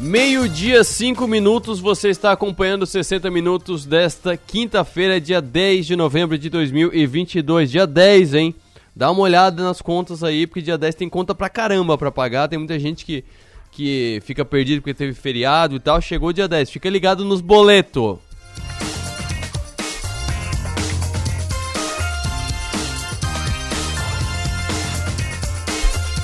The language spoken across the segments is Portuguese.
Meio-dia, 5 minutos, você está acompanhando 60 minutos desta quinta-feira, dia 10 de novembro de 2022. Dia 10, hein? Dá uma olhada nas contas aí, porque dia 10 tem conta pra caramba pra pagar. Tem muita gente que, que fica perdido porque teve feriado e tal. Chegou dia 10, fica ligado nos boletos.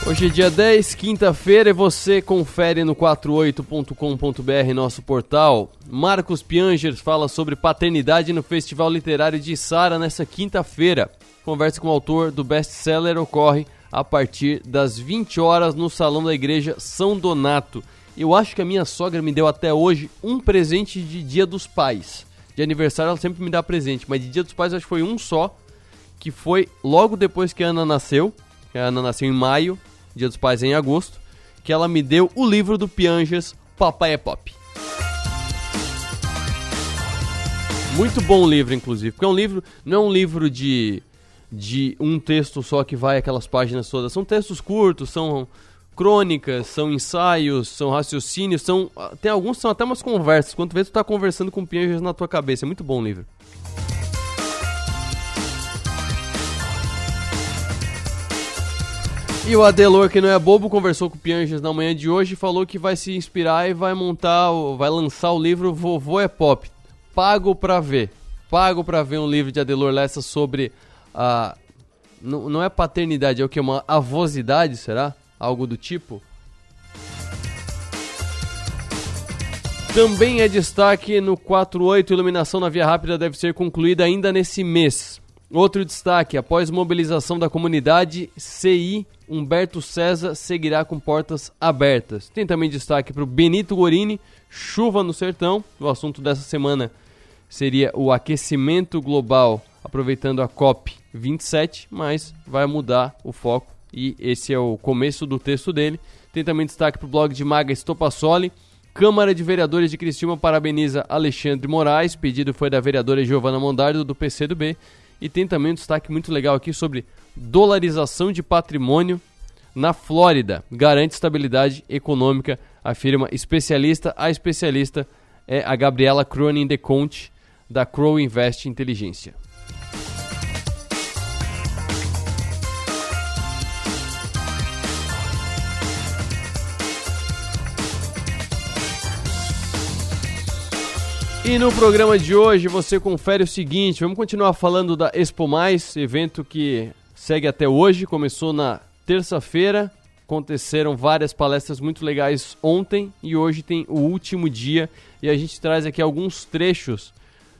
Hoje é dia 10, quinta-feira, e você confere no 48.com.br, nosso portal. Marcos Piangers fala sobre paternidade no Festival Literário de Sara nessa quinta-feira. Conversa com o autor do best-seller ocorre a partir das 20 horas no Salão da Igreja São Donato. Eu acho que a minha sogra me deu até hoje um presente de Dia dos Pais. De aniversário ela sempre me dá presente, mas de Dia dos Pais acho que foi um só, que foi logo depois que a Ana nasceu. A Ana nasceu em maio, Dia dos Pais em agosto, que ela me deu o livro do Pianjas, Papai é Pop. Muito bom livro, inclusive, porque é um livro, não é um livro de, de um texto só que vai aquelas páginas todas, são textos curtos, são crônicas, são ensaios, são raciocínios, são tem alguns são até umas conversas, quanto vezes tu tá conversando com Pianjas na tua cabeça, é muito bom o livro. E o Adelor, que não é bobo, conversou com o Pianjas na manhã de hoje e falou que vai se inspirar e vai montar, vai lançar o livro Vovô é Pop. Pago pra ver. Pago pra ver um livro de Adelor Lessa sobre a. Não, não é paternidade, é o que? Uma avosidade, será? Algo do tipo? Também é destaque no 48, iluminação na Via Rápida deve ser concluída ainda nesse mês. Outro destaque: após mobilização da comunidade, CI Humberto César seguirá com portas abertas. Tem também destaque para o Benito Gorini, chuva no sertão. O assunto dessa semana seria o aquecimento global, aproveitando a COP 27, mas vai mudar o foco e esse é o começo do texto dele. Tem também destaque para o blog de Maga Estopassoli. Câmara de Vereadores de Criciúma parabeniza Alexandre Moraes. Pedido foi da vereadora Giovana Mondardo, do PCdoB. E tem também um destaque muito legal aqui sobre dolarização de patrimônio na Flórida. Garante estabilidade econômica, afirma especialista. A especialista é a Gabriela Cronin de Conte, da Crow Invest Inteligência. E no programa de hoje você confere o seguinte: vamos continuar falando da Expo Mais, evento que segue até hoje, começou na terça-feira, aconteceram várias palestras muito legais ontem e hoje tem o último dia e a gente traz aqui alguns trechos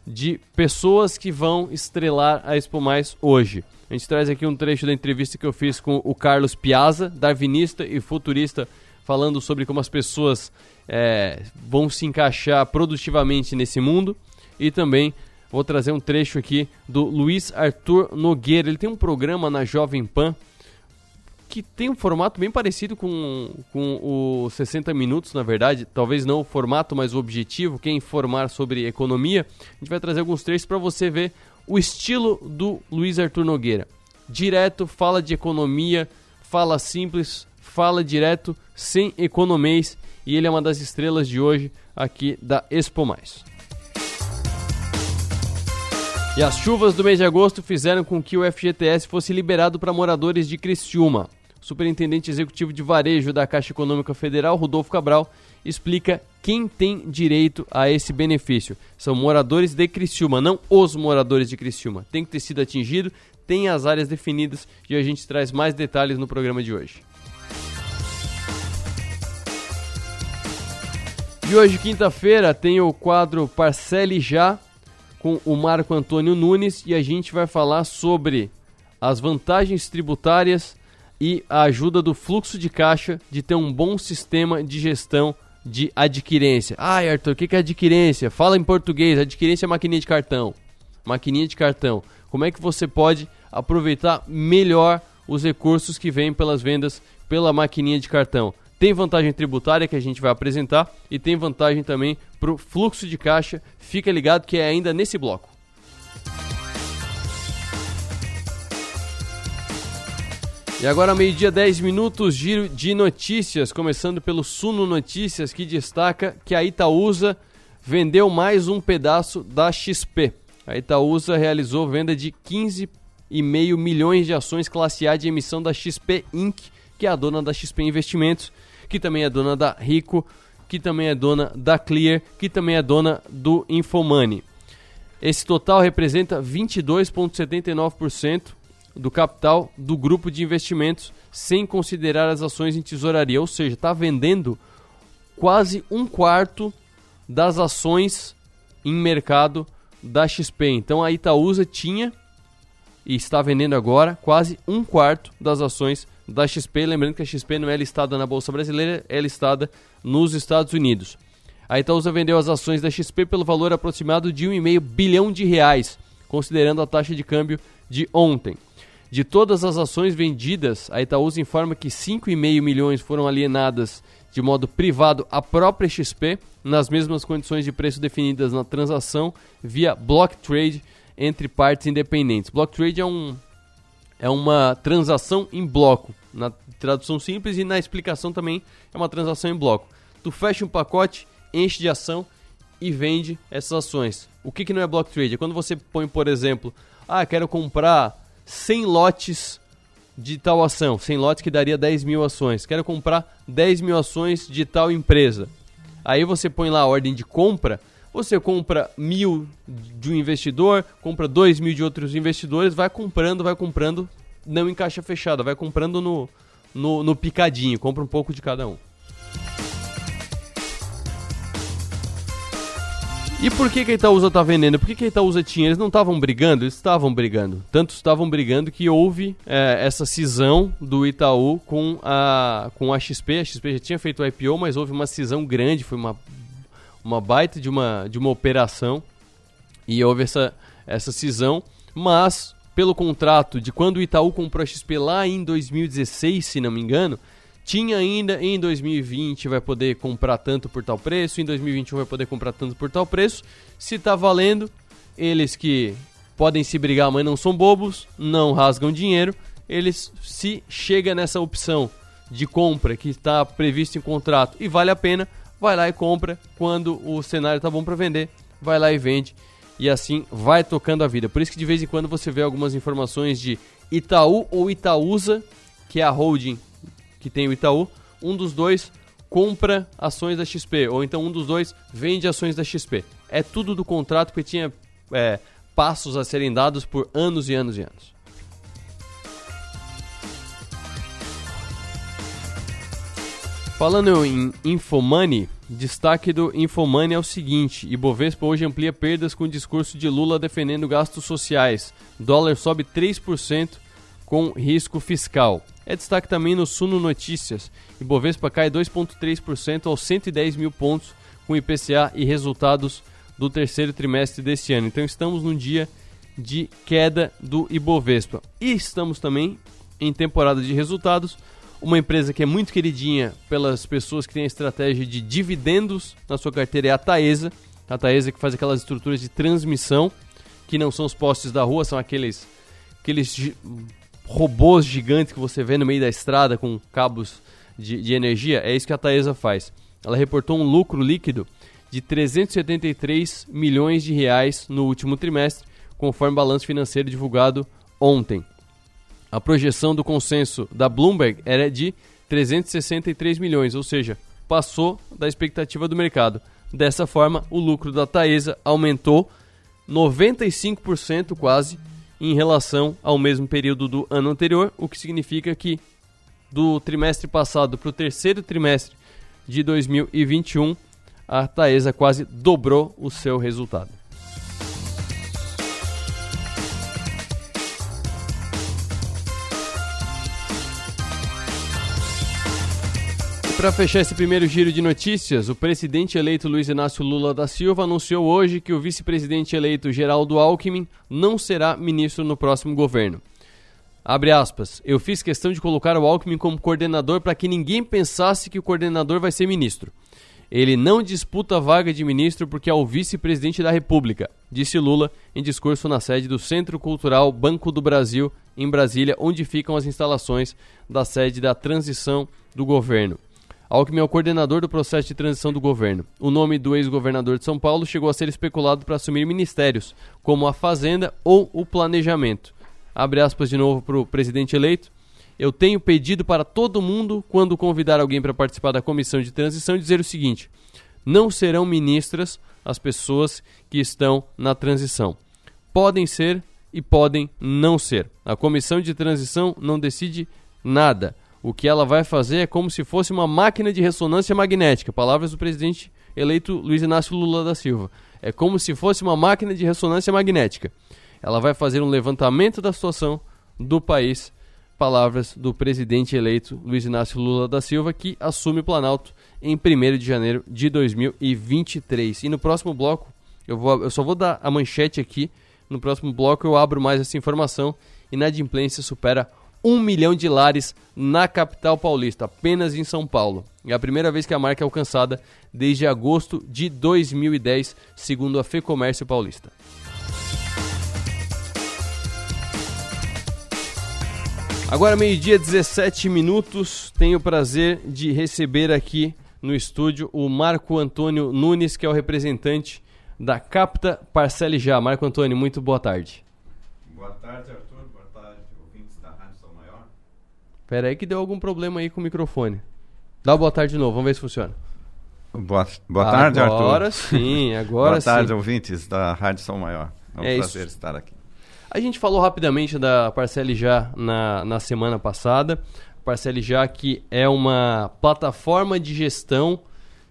de pessoas que vão estrelar a Expo Mais hoje. A gente traz aqui um trecho da entrevista que eu fiz com o Carlos Piazza, darwinista e futurista, falando sobre como as pessoas é, vão se encaixar produtivamente nesse mundo. E também vou trazer um trecho aqui do Luiz Arthur Nogueira. Ele tem um programa na Jovem Pan que tem um formato bem parecido com, com o 60 Minutos, na verdade. Talvez não o formato, mas o objetivo, que é informar sobre economia. A gente vai trazer alguns trechos para você ver o estilo do Luiz Arthur Nogueira. Direto, fala de economia, fala simples, fala direto, sem economês e ele é uma das estrelas de hoje aqui da Expo Mais. E as chuvas do mês de agosto fizeram com que o FGTS fosse liberado para moradores de Criciúma. O superintendente executivo de varejo da Caixa Econômica Federal, Rodolfo Cabral, explica quem tem direito a esse benefício. São moradores de Criciúma, não os moradores de Criciúma. Tem que ter sido atingido, tem as áreas definidas e a gente traz mais detalhes no programa de hoje. E hoje, quinta-feira, tem o quadro Parcele Já com o Marco Antônio Nunes e a gente vai falar sobre as vantagens tributárias e a ajuda do fluxo de caixa de ter um bom sistema de gestão de adquirência. Ai, Arthur, o que é adquirência? Fala em português. Adquirência é maquininha de cartão. Maquininha de cartão. Como é que você pode aproveitar melhor os recursos que vêm pelas vendas pela maquininha de cartão? Tem vantagem tributária que a gente vai apresentar e tem vantagem também para o fluxo de caixa. Fica ligado que é ainda nesse bloco. E agora, meio-dia, 10 minutos, giro de notícias, começando pelo Suno Notícias, que destaca que a Itaúsa vendeu mais um pedaço da XP. A Itaúsa realizou venda de 15,5 milhões de ações classe A de emissão da XP Inc., que é a dona da XP Investimentos, que também é dona da Rico, que também é dona da Clear, que também é dona do Infomoney. Esse total representa 22,79% do capital do grupo de investimentos, sem considerar as ações em tesouraria. Ou seja, está vendendo quase um quarto das ações em mercado da XP. Então a Itaúsa tinha e está vendendo agora quase um quarto das ações da XP. Lembrando que a XP não é listada na Bolsa Brasileira, é listada nos Estados Unidos. A Itaúsa vendeu as ações da XP pelo valor aproximado de 1,5 bilhão de reais, considerando a taxa de câmbio de ontem. De todas as ações vendidas, a Itaúsa informa que 5,5 milhões foram alienadas de modo privado à própria XP, nas mesmas condições de preço definidas na transação via block trade entre partes independentes. Block trade é, um, é uma transação em bloco, na tradução simples e na explicação também é uma transação em bloco. Tu fecha um pacote, enche de ação e vende essas ações. O que, que não é block trade? É quando você põe, por exemplo, ah, quero comprar 100 lotes de tal ação, 100 lotes que daria 10 mil ações. Quero comprar 10 mil ações de tal empresa. Aí você põe lá a ordem de compra, você compra mil de um investidor, compra dois mil de outros investidores, vai comprando, vai comprando, não em caixa fechada, vai comprando no, no, no picadinho, compra um pouco de cada um. E por que, que a Itaúsa tá vendendo? Por que, que a Itaúsa tinha? Eles não estavam brigando? Eles estavam brigando. Tanto estavam brigando que houve é, essa cisão do Itaú com a, com a XP. A XP já tinha feito o IPO, mas houve uma cisão grande, foi uma, uma baita de uma, de uma operação. E houve essa, essa cisão. Mas, pelo contrato de quando o Itaú comprou a XP lá em 2016, se não me engano, tinha ainda em 2020 vai poder comprar tanto por tal preço, em 2021 vai poder comprar tanto por tal preço. Se tá valendo, eles que podem se brigar, mas não são bobos, não rasgam dinheiro, eles se chega nessa opção de compra que está previsto em contrato e vale a pena, vai lá e compra quando o cenário tá bom para vender, vai lá e vende e assim vai tocando a vida. Por isso que de vez em quando você vê algumas informações de Itaú ou Itaúsa, que é a holding que tem o Itaú, um dos dois compra ações da XP, ou então um dos dois vende ações da XP. É tudo do contrato que tinha é, passos a serem dados por anos e anos e anos. Falando em Infomoney, destaque do Infomoney é o seguinte: Ibovespa hoje amplia perdas com o discurso de Lula defendendo gastos sociais. Dólar sobe 3% com risco fiscal. É destaque também no Suno Notícias. Ibovespa cai 2,3% aos 110 mil pontos com IPCA e resultados do terceiro trimestre deste ano. Então estamos num dia de queda do Ibovespa. E estamos também em temporada de resultados. Uma empresa que é muito queridinha pelas pessoas que têm a estratégia de dividendos na sua carteira é a Taesa. A Taesa que faz aquelas estruturas de transmissão, que não são os postes da rua, são aqueles, aqueles robôs gigantes que você vê no meio da estrada com cabos de, de energia, é isso que a Taesa faz. Ela reportou um lucro líquido de 373 milhões de reais no último trimestre, conforme balanço financeiro divulgado ontem. A projeção do consenso da Bloomberg era de 363 milhões, ou seja, passou da expectativa do mercado. Dessa forma, o lucro da Taesa aumentou 95% quase em relação ao mesmo período do ano anterior, o que significa que do trimestre passado para o terceiro trimestre de 2021, a Taesa quase dobrou o seu resultado. Para fechar esse primeiro giro de notícias, o presidente eleito Luiz Inácio Lula da Silva anunciou hoje que o vice-presidente eleito Geraldo Alckmin não será ministro no próximo governo. Abre aspas, eu fiz questão de colocar o Alckmin como coordenador para que ninguém pensasse que o coordenador vai ser ministro. Ele não disputa a vaga de ministro porque é o vice-presidente da República. disse Lula em discurso na sede do Centro Cultural Banco do Brasil, em Brasília, onde ficam as instalações da sede da transição do governo. Alckmin é o coordenador do processo de transição do governo. O nome do ex-governador de São Paulo chegou a ser especulado para assumir ministérios, como a Fazenda ou o Planejamento. Abre aspas de novo para o presidente eleito. Eu tenho pedido para todo mundo, quando convidar alguém para participar da comissão de transição, dizer o seguinte: não serão ministras as pessoas que estão na transição. Podem ser e podem não ser. A comissão de transição não decide nada o que ela vai fazer é como se fosse uma máquina de ressonância magnética. Palavras do presidente eleito Luiz Inácio Lula da Silva. É como se fosse uma máquina de ressonância magnética. Ela vai fazer um levantamento da situação do país. Palavras do presidente eleito Luiz Inácio Lula da Silva, que assume o Planalto em 1 de janeiro de 2023. E no próximo bloco, eu, vou, eu só vou dar a manchete aqui. No próximo bloco eu abro mais essa informação. Inadimplência supera um milhão de lares na capital paulista, apenas em São Paulo. É a primeira vez que a marca é alcançada desde agosto de 2010, segundo a FEComércio Paulista. Agora, meio-dia, 17 minutos. Tenho o prazer de receber aqui no estúdio o Marco Antônio Nunes, que é o representante da Capta Parcele Já. Marco Antônio, muito boa tarde. Boa tarde, Arthur. Pera aí que deu algum problema aí com o microfone. Dá uma boa tarde de novo, vamos ver se funciona. Boa, boa tarde, agora Arthur. Agora sim, agora boa sim. tarde, ouvintes da Rádio São Maior. É um é prazer isso. estar aqui. A gente falou rapidamente da Parcele Já na, na semana passada. Parcele Já que é uma plataforma de gestão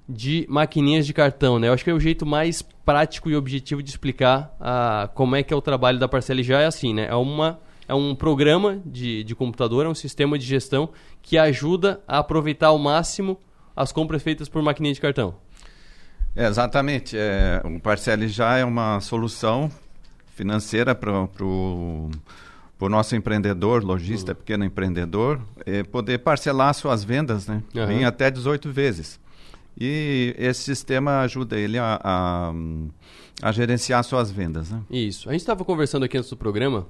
de maquininhas de cartão, né? Eu acho que é o jeito mais prático e objetivo de explicar uh, como é que é o trabalho da Parcele Já é assim, né? É uma é um programa de, de computador, é um sistema de gestão que ajuda a aproveitar ao máximo as compras feitas por maquininha de cartão. É, exatamente. É, o Parcele já é uma solução financeira para o nosso empreendedor, lojista, uhum. pequeno empreendedor, é, poder parcelar suas vendas né, uhum. em até 18 vezes. E esse sistema ajuda ele a, a, a gerenciar suas vendas. Né? Isso. A gente estava conversando aqui antes do programa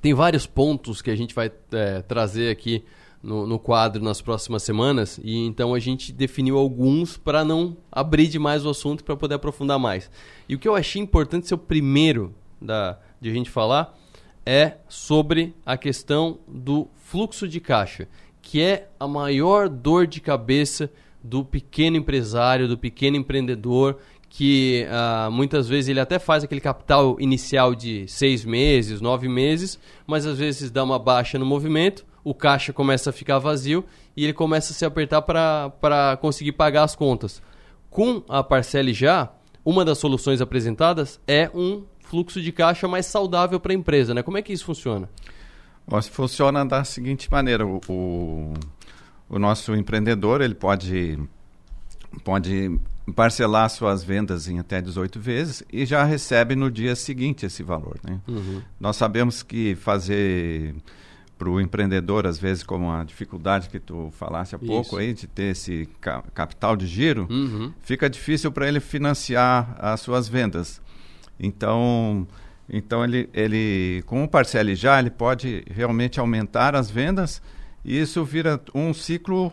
tem vários pontos que a gente vai é, trazer aqui no, no, quadro nas próximas semanas e então a gente definiu alguns para não abrir demais o assunto para poder aprofundar mais. E o que eu achei importante ser o primeiro da, de a gente falar é sobre a questão do fluxo de caixa, que é a maior dor de cabeça do pequeno empresário, do pequeno empreendedor que uh, muitas vezes ele até faz aquele capital inicial de seis meses, nove meses, mas às vezes dá uma baixa no movimento, o caixa começa a ficar vazio e ele começa a se apertar para conseguir pagar as contas. Com a Parcele Já, uma das soluções apresentadas é um fluxo de caixa mais saudável para a empresa. Né? Como é que isso funciona? Bom, funciona da seguinte maneira, o, o, o nosso empreendedor ele pode, pode parcelar suas vendas em até 18 vezes e já recebe no dia seguinte esse valor. Né? Uhum. Nós sabemos que fazer para o empreendedor, às vezes, como a dificuldade que tu falasse há pouco aí, de ter esse ca capital de giro, uhum. fica difícil para ele financiar as suas vendas. Então, então ele, ele, com o Parcele já, ele pode realmente aumentar as vendas e isso vira um ciclo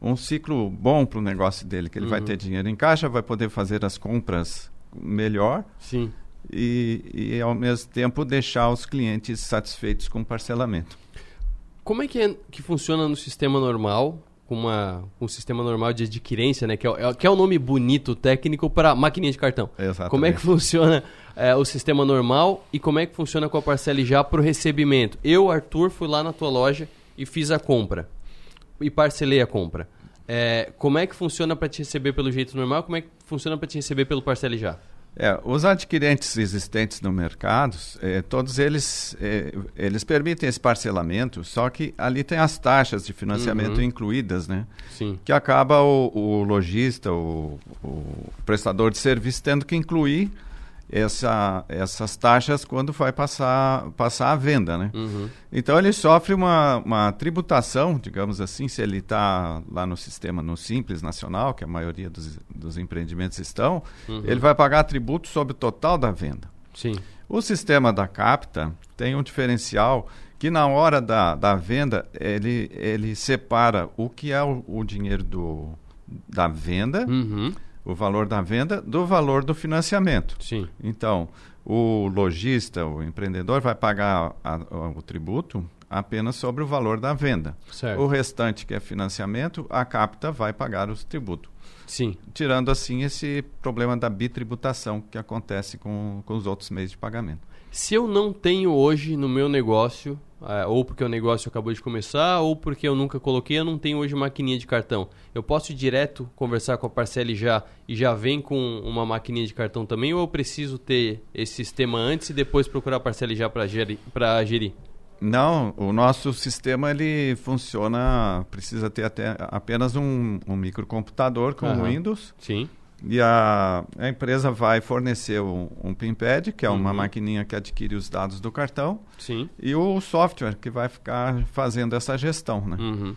um ciclo bom para o negócio dele, que ele uhum. vai ter dinheiro em caixa, vai poder fazer as compras melhor. Sim. E, e ao mesmo tempo deixar os clientes satisfeitos com o parcelamento. Como é que, é que funciona no sistema normal, com uma, um sistema normal de adquirência, né? Que é, é que é o um nome bonito técnico para maquininha de cartão. Exatamente. Como é que funciona é, o sistema normal e como é que funciona com a parcela já para o recebimento? Eu, Arthur, fui lá na tua loja e fiz a compra e parcelei a compra. É, como é que funciona para te receber pelo jeito normal? Como é que funciona para te receber pelo parcele já? É, os adquirentes existentes no mercado, é, todos eles, é, eles permitem esse parcelamento, só que ali tem as taxas de financiamento uhum. incluídas, né? Sim. Que acaba o, o lojista, o, o, prestador de serviço tendo que incluir essa, essas taxas quando vai passar, passar a venda, né? Uhum. Então ele sofre uma, uma tributação, digamos assim, se ele está lá no sistema no Simples Nacional, que a maioria dos, dos empreendimentos estão, uhum. ele vai pagar tributo sobre o total da venda. Sim. O sistema da Capta tem um diferencial que na hora da, da venda ele, ele separa o que é o, o dinheiro do, da venda, uhum. O valor da venda, do valor do financiamento. Sim. Então, o lojista, o empreendedor, vai pagar a, a, o tributo apenas sobre o valor da venda. Certo. O restante, que é financiamento, a Capta vai pagar os tributos. Sim. Tirando assim esse problema da bitributação que acontece com, com os outros meios de pagamento. Se eu não tenho hoje no meu negócio, é, ou porque o negócio acabou de começar, ou porque eu nunca coloquei, eu não tenho hoje maquininha de cartão. Eu posso ir direto conversar com a Parcele já e já vem com uma maquininha de cartão também, ou eu preciso ter esse sistema antes e depois procurar a Parcele já para gerir, gerir? Não, o nosso sistema ele funciona, precisa ter até apenas um, um microcomputador com uhum. Windows. Sim. E a, a empresa vai fornecer um, um PINPAD, que é uma uhum. maquininha que adquire os dados do cartão. Sim. E o software que vai ficar fazendo essa gestão, né? Uhum.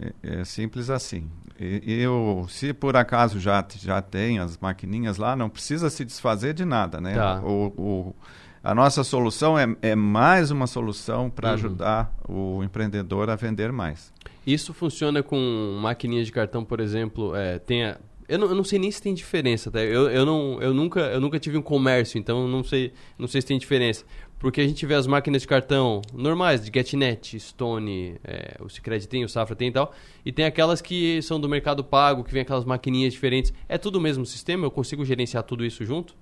É, é, simples assim. E, eu, se por acaso já, já tem as maquininhas lá, não precisa se desfazer de nada, né? Tá. O, o a nossa solução é, é mais uma solução para uhum. ajudar o empreendedor a vender mais. Isso funciona com maquininhas de cartão, por exemplo, é, tem a, eu, não, eu não sei nem se tem diferença, tá? Eu, eu, não, eu, nunca, eu nunca tive um comércio, então não sei, não sei se tem diferença. Porque a gente vê as máquinas de cartão normais, de GetNet, Stone, é, o Sicredi tem, o Safra tem e tal. E tem aquelas que são do mercado pago, que vem aquelas maquininhas diferentes. É tudo o mesmo sistema? Eu consigo gerenciar tudo isso junto?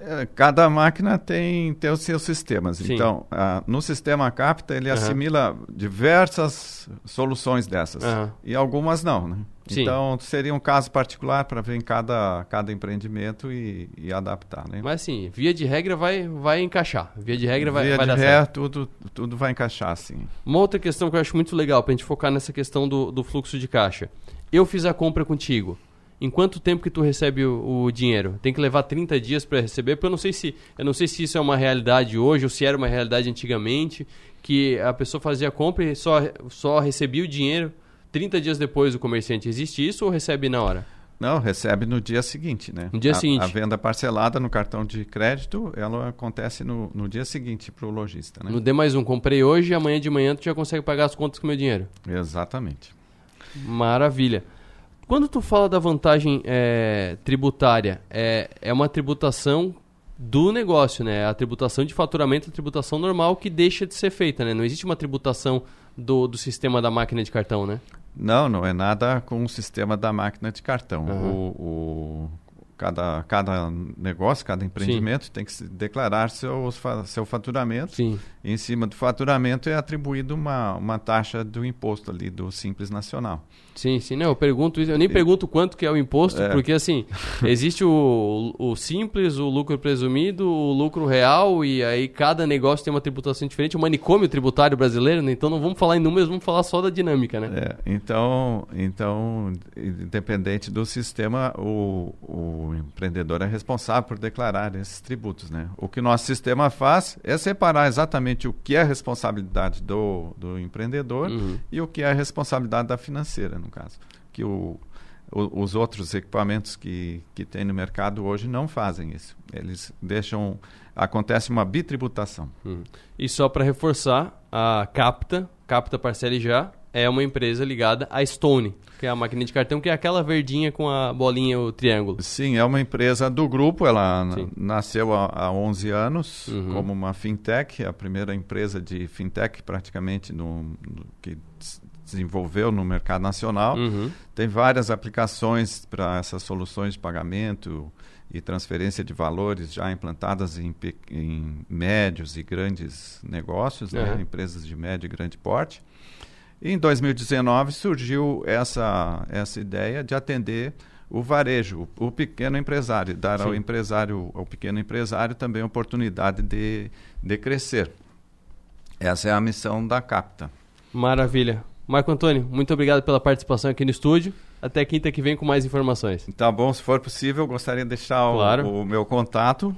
É, cada máquina tem, tem os seus sistemas. Sim. Então, uh, no sistema Capta, ele uhum. assimila diversas soluções dessas. Uhum. E algumas não, né? Sim. Então, seria um caso particular para ver em cada, cada empreendimento e, e, adaptar, né? Mas, assim, via de regra vai, vai encaixar. Via de regra vai, via vai de dar regra. Tudo, tudo vai encaixar, sim. Uma outra questão que eu acho muito legal, para a gente focar nessa questão do, do fluxo de caixa. Eu fiz a compra contigo em quanto tempo que tu recebe o, o dinheiro? Tem que levar 30 dias para receber, porque eu não sei se eu não sei se isso é uma realidade hoje ou se era uma realidade antigamente, que a pessoa fazia a compra e só só recebia o dinheiro 30 dias depois do comerciante. Existe isso ou recebe na hora? Não, recebe no dia seguinte, né? No dia a, seguinte. A venda parcelada no cartão de crédito, ela acontece no, no dia seguinte para o lojista, né? No D mais um, comprei hoje e amanhã de manhã tu já consegue pagar as contas com o meu dinheiro. Exatamente. Maravilha. Quando tu fala da vantagem é, tributária, é, é uma tributação do negócio, né? A tributação de faturamento é a tributação normal que deixa de ser feita, né? Não existe uma tributação do, do sistema da máquina de cartão, né? Não, não é nada com o sistema da máquina de cartão. Uhum. O, o, cada, cada negócio, cada empreendimento Sim. tem que declarar seu, seu faturamento. Sim. E em cima do faturamento é atribuído uma, uma taxa do imposto ali do Simples Nacional. Sim, sim. Não, eu pergunto isso. Eu nem pergunto quanto que é o imposto, é. porque assim, existe o, o simples, o lucro presumido, o lucro real, e aí cada negócio tem uma tributação diferente, o manicômio tributário brasileiro, né? Então não vamos falar em números, vamos falar só da dinâmica, né? É, então, então, independente do sistema, o, o empreendedor é responsável por declarar esses tributos, né? O que nosso sistema faz é separar exatamente o que é responsabilidade do, do empreendedor uhum. e o que é responsabilidade da financeira, no caso. Que o, o, os outros equipamentos que, que tem no mercado hoje não fazem isso. Eles deixam. Acontece uma bitributação. Hum. E só para reforçar, a Capta, Capta Parcele Já, é uma empresa ligada à Stone, que é a máquina de cartão, que é aquela verdinha com a bolinha, o triângulo. Sim, é uma empresa do grupo, ela nasceu há, há 11 anos uhum. como uma fintech, a primeira empresa de fintech praticamente no, no que desenvolveu no mercado nacional. Uhum. Tem várias aplicações para essas soluções de pagamento e transferência de valores já implantadas em, em médios e grandes negócios, uhum. né? empresas de médio e grande porte. E em 2019 surgiu essa, essa ideia de atender o varejo, o, o pequeno empresário, dar Sim. ao empresário, ao pequeno empresário também a oportunidade de, de crescer. Essa é a missão da Capta. Maravilha. Marco Antônio, muito obrigado pela participação aqui no estúdio. até quinta que vem com mais informações. Tá bom, se for possível, gostaria de deixar claro. o, o, meu contato,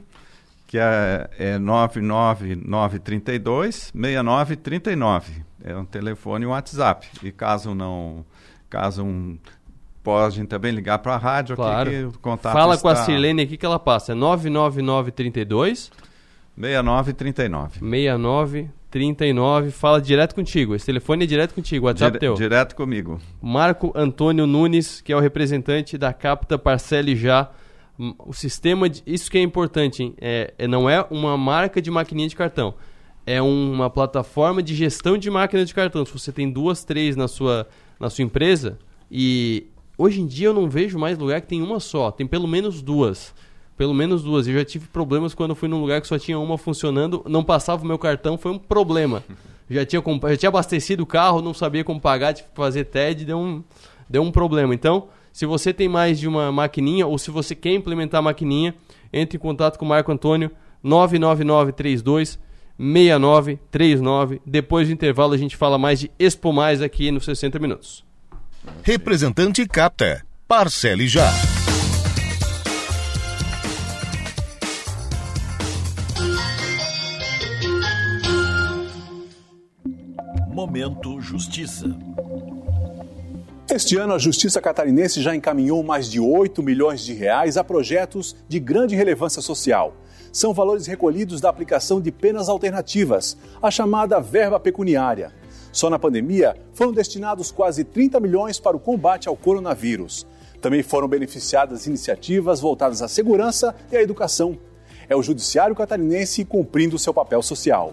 que é, é 99932 6939. É um telefone e um WhatsApp. E caso não. Caso um podem também ligar para a rádio claro. aqui, o contato Fala está... com a Sirlene aqui que ela passa, é 99932 6939. 6939, fala direto contigo. Esse telefone é direto contigo, WhatsApp Dire teu. Direto comigo. Marco Antônio Nunes, que é o representante da Capta Parcele Já. O sistema, de, isso que é importante, hein? É, é, não é uma marca de maquininha de cartão. É uma plataforma de gestão de máquinas de cartão. Se você tem duas, três na sua, na sua empresa, e Hoje em dia eu não vejo mais lugar que tem uma só, tem pelo menos duas. Pelo menos duas. Eu já tive problemas quando eu fui num lugar que só tinha uma funcionando, não passava o meu cartão, foi um problema. Já tinha, já tinha abastecido o carro, não sabia como pagar, tive que fazer TED, deu um, deu um problema. Então, se você tem mais de uma maquininha ou se você quer implementar a maquininha, entre em contato com o Marco Antônio 99932 6939. Depois do intervalo a gente fala mais de Expo Mais aqui nos 60 minutos. Representante capta. Parcele já. Momento Justiça. Este ano, a Justiça Catarinense já encaminhou mais de 8 milhões de reais a projetos de grande relevância social. São valores recolhidos da aplicação de penas alternativas, a chamada verba pecuniária. Só na pandemia foram destinados quase 30 milhões para o combate ao coronavírus. Também foram beneficiadas iniciativas voltadas à segurança e à educação. É o Judiciário Catarinense cumprindo seu papel social.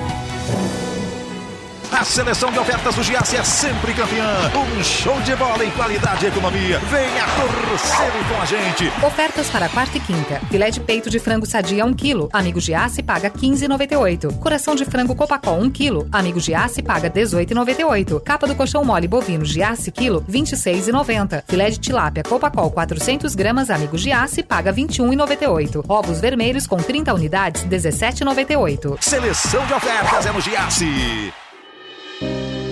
A seleção de ofertas do Giasse é sempre campeã. Um show de bola em qualidade e economia. Venha torcer com a gente. Ofertas para quarta e quinta. Filé de peito de frango sadia 1 kg. Amigo Giasse paga 15,98. Coração de frango Copacol 1 kg. Amigo Giasse paga 18,98. Capa do colchão mole bovino Giasse quilo 26,90. Filé de tilápia Copacol 400 gramas. Amigo Giasse paga 21,98. Ovos vermelhos com 30 unidades 17,98. Seleção de ofertas é no Giasse.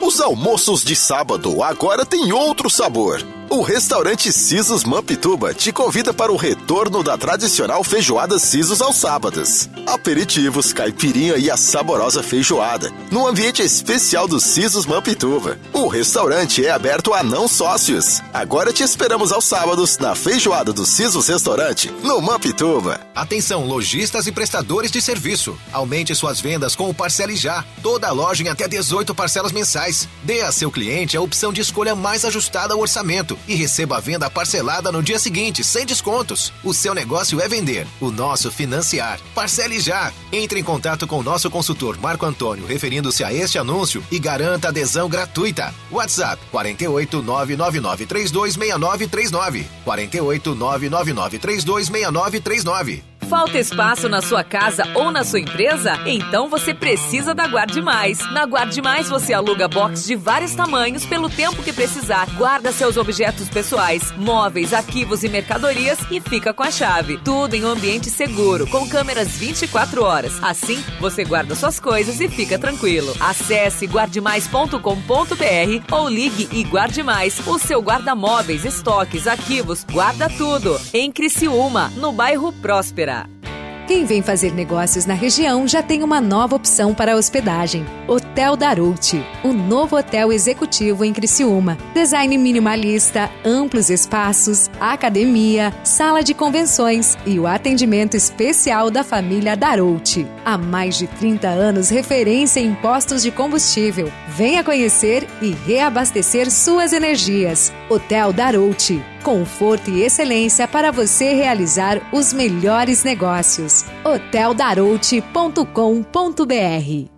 Os almoços de sábado agora têm outro sabor. O restaurante Sisos Mampituba te convida para o retorno da tradicional feijoada Sisos aos sábados. Aperitivos, caipirinha e a saborosa feijoada, no ambiente especial do Sisos Mampituba. O restaurante é aberto a não sócios. Agora te esperamos aos sábados na feijoada do Sisos Restaurante, no Mampituba. Atenção, lojistas e prestadores de serviço. Aumente suas vendas com o Parcele Já. Toda a loja em até 18 parcelas mensais. Dê a seu cliente a opção de escolha mais ajustada ao orçamento e receba a venda parcelada no dia seguinte, sem descontos. O seu negócio é vender, o nosso financiar. Parcele já. Entre em contato com o nosso consultor Marco Antônio, referindo-se a este anúncio e garanta adesão gratuita. WhatsApp 48 999 326939. 48 999 326939. Falta espaço na sua casa ou na sua empresa? Então você precisa da Guarde Mais. Na Guarde Mais você aluga box de vários tamanhos pelo tempo que precisar. Guarda seus objetos pessoais, móveis, arquivos e mercadorias e fica com a chave. Tudo em um ambiente seguro, com câmeras 24 horas. Assim, você guarda suas coisas e fica tranquilo. Acesse guardemais.com.br ou ligue e guarde mais. O seu guarda-móveis, estoques, arquivos, guarda tudo. Em Criciúma, no bairro Próspera. Quem vem fazer negócios na região já tem uma nova opção para hospedagem. Hotel Darouti, o novo hotel executivo em Criciúma. Design minimalista, amplos espaços, academia, sala de convenções e o atendimento especial da família Darouti. Há mais de 30 anos referência em postos de combustível. Venha conhecer e reabastecer suas energias. Hotel Darouti, conforto e excelência para você realizar os melhores negócios. hoteldarouti.com.br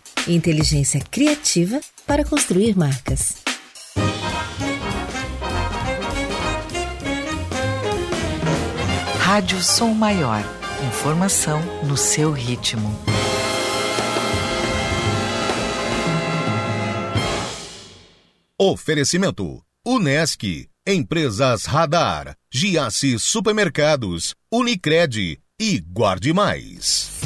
Inteligência criativa para construir marcas. Rádio Som Maior. Informação no seu ritmo. Oferecimento: Unesc, Empresas Radar, Giasse Supermercados, Unicred e Guarde Mais.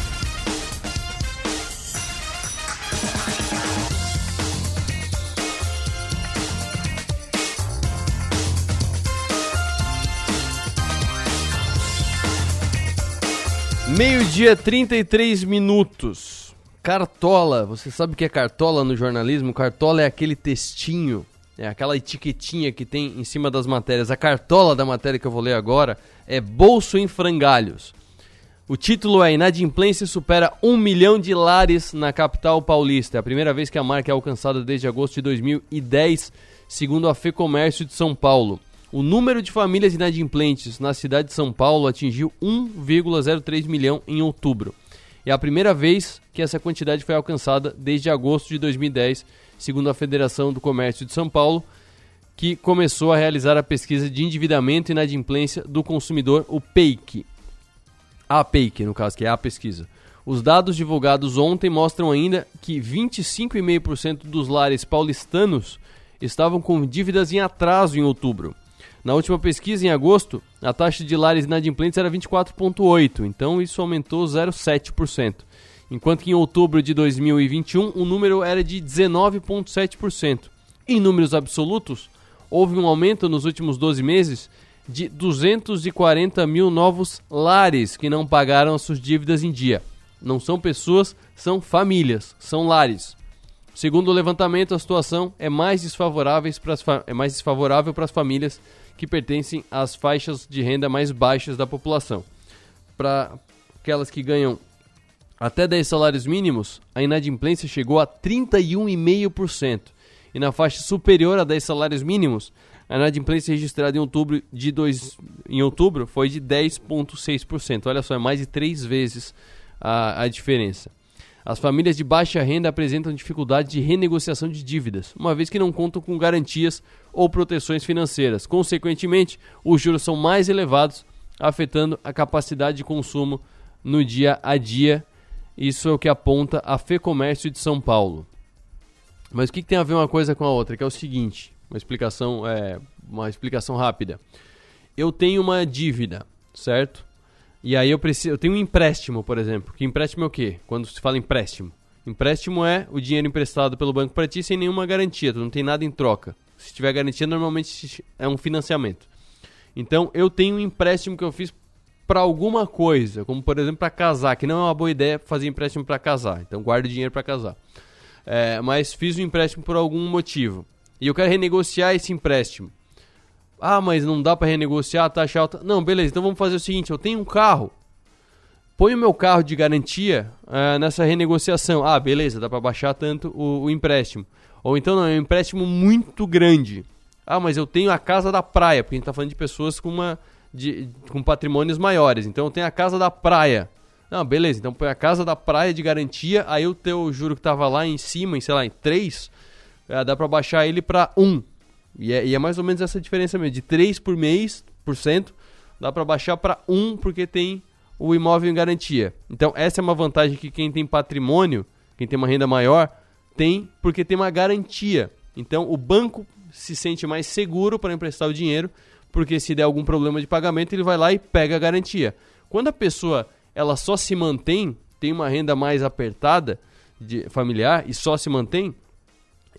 Meio-dia, 33 minutos. Cartola. Você sabe o que é cartola no jornalismo? Cartola é aquele textinho, é aquela etiquetinha que tem em cima das matérias. A cartola da matéria que eu vou ler agora é Bolso em Frangalhos. O título é Inadimplência supera um milhão de lares na capital paulista. É a primeira vez que a marca é alcançada desde agosto de 2010, segundo a FEComércio de São Paulo. O número de famílias inadimplentes na cidade de São Paulo atingiu 1,03 milhão em outubro. É a primeira vez que essa quantidade foi alcançada desde agosto de 2010, segundo a Federação do Comércio de São Paulo, que começou a realizar a pesquisa de endividamento e inadimplência do consumidor, o PEIC. A PEIC, no caso, que é a pesquisa. Os dados divulgados ontem mostram ainda que 25,5% dos lares paulistanos estavam com dívidas em atraso em outubro. Na última pesquisa, em agosto, a taxa de lares inadimplentes era 24,8%, então isso aumentou 0,7%. Enquanto que em outubro de 2021 o número era de 19,7%. Em números absolutos, houve um aumento nos últimos 12 meses de 240 mil novos lares que não pagaram as suas dívidas em dia. Não são pessoas, são famílias, são lares. Segundo o levantamento, a situação é mais para as, é mais desfavorável para as famílias que pertencem às faixas de renda mais baixas da população. Para aquelas que ganham até 10 salários mínimos, a inadimplência chegou a 31,5%. E na faixa superior a 10 salários mínimos, a inadimplência registrada em outubro, de dois, em outubro foi de 10,6%. Olha só, é mais de três vezes a, a diferença. As famílias de baixa renda apresentam dificuldade de renegociação de dívidas, uma vez que não contam com garantias ou proteções financeiras. Consequentemente, os juros são mais elevados afetando a capacidade de consumo no dia a dia. Isso é o que aponta a FEComércio de São Paulo. Mas o que, tem a ver uma coisa com a outra? Que é o seguinte, uma explicação, é, uma explicação rápida. Eu tenho uma dívida, certo? E aí eu preciso, eu tenho um empréstimo, por exemplo. Que empréstimo é o quê? Quando se fala empréstimo, empréstimo é o dinheiro emprestado pelo banco para ti sem nenhuma garantia, tu não tem nada em troca. Se tiver garantia, normalmente é um financiamento. Então, eu tenho um empréstimo que eu fiz para alguma coisa, como por exemplo para casar, que não é uma boa ideia fazer empréstimo para casar. Então, guarde dinheiro para casar. É, mas fiz um empréstimo por algum motivo e eu quero renegociar esse empréstimo. Ah, mas não dá para renegociar a taxa alta. Não, beleza. Então vamos fazer o seguinte: eu tenho um carro. Põe o meu carro de garantia uh, nessa renegociação. Ah, beleza, dá para baixar tanto o, o empréstimo. Ou então não, é um empréstimo muito grande. Ah, mas eu tenho a casa da praia, porque a gente está falando de pessoas com, uma, de, com patrimônios maiores. Então eu tenho a casa da praia. Não, beleza, então põe a casa da praia de garantia, aí o teu juro que estava lá em cima, em, sei lá, em 3, é, dá para baixar ele para 1. E é, e é, mais ou menos essa diferença mesmo, de 3 por mês, por cento, dá para baixar para 1 porque tem o imóvel em garantia. Então essa é uma vantagem que quem tem patrimônio, quem tem uma renda maior, tem porque tem uma garantia. Então o banco se sente mais seguro para emprestar o dinheiro, porque se der algum problema de pagamento, ele vai lá e pega a garantia. Quando a pessoa ela só se mantém, tem uma renda mais apertada de familiar e só se mantém,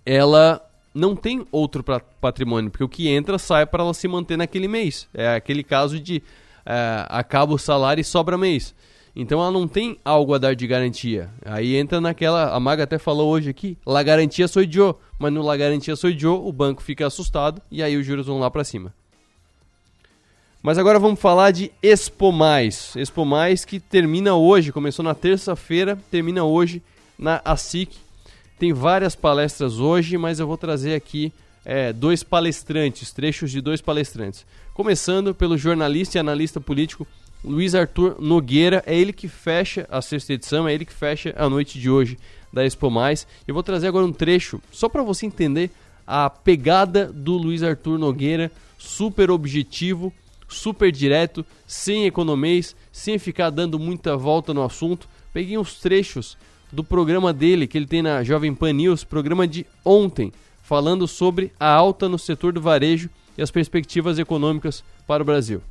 ela não tem outro patrimônio, porque o que entra sai para ela se manter naquele mês. É aquele caso de é, acaba o salário e sobra mês. Então ela não tem algo a dar de garantia. Aí entra naquela. A Maga até falou hoje aqui: La garantia sou Joe. Mas no La garantia sou Joe, o banco fica assustado e aí os juros vão lá para cima. Mas agora vamos falar de Expo Mais. Expo Mais que termina hoje, começou na terça-feira, termina hoje na ASIC. Tem várias palestras hoje, mas eu vou trazer aqui é, dois palestrantes, trechos de dois palestrantes. Começando pelo jornalista e analista político Luiz Arthur Nogueira, é ele que fecha a sexta edição, é ele que fecha a noite de hoje da Expo Mais. Eu vou trazer agora um trecho só para você entender a pegada do Luiz Arthur Nogueira, super objetivo, super direto, sem economês, sem ficar dando muita volta no assunto. Peguei uns trechos do programa dele que ele tem na Jovem Pan News, programa de ontem, falando sobre a alta no setor do varejo e as perspectivas econômicas para o Brasil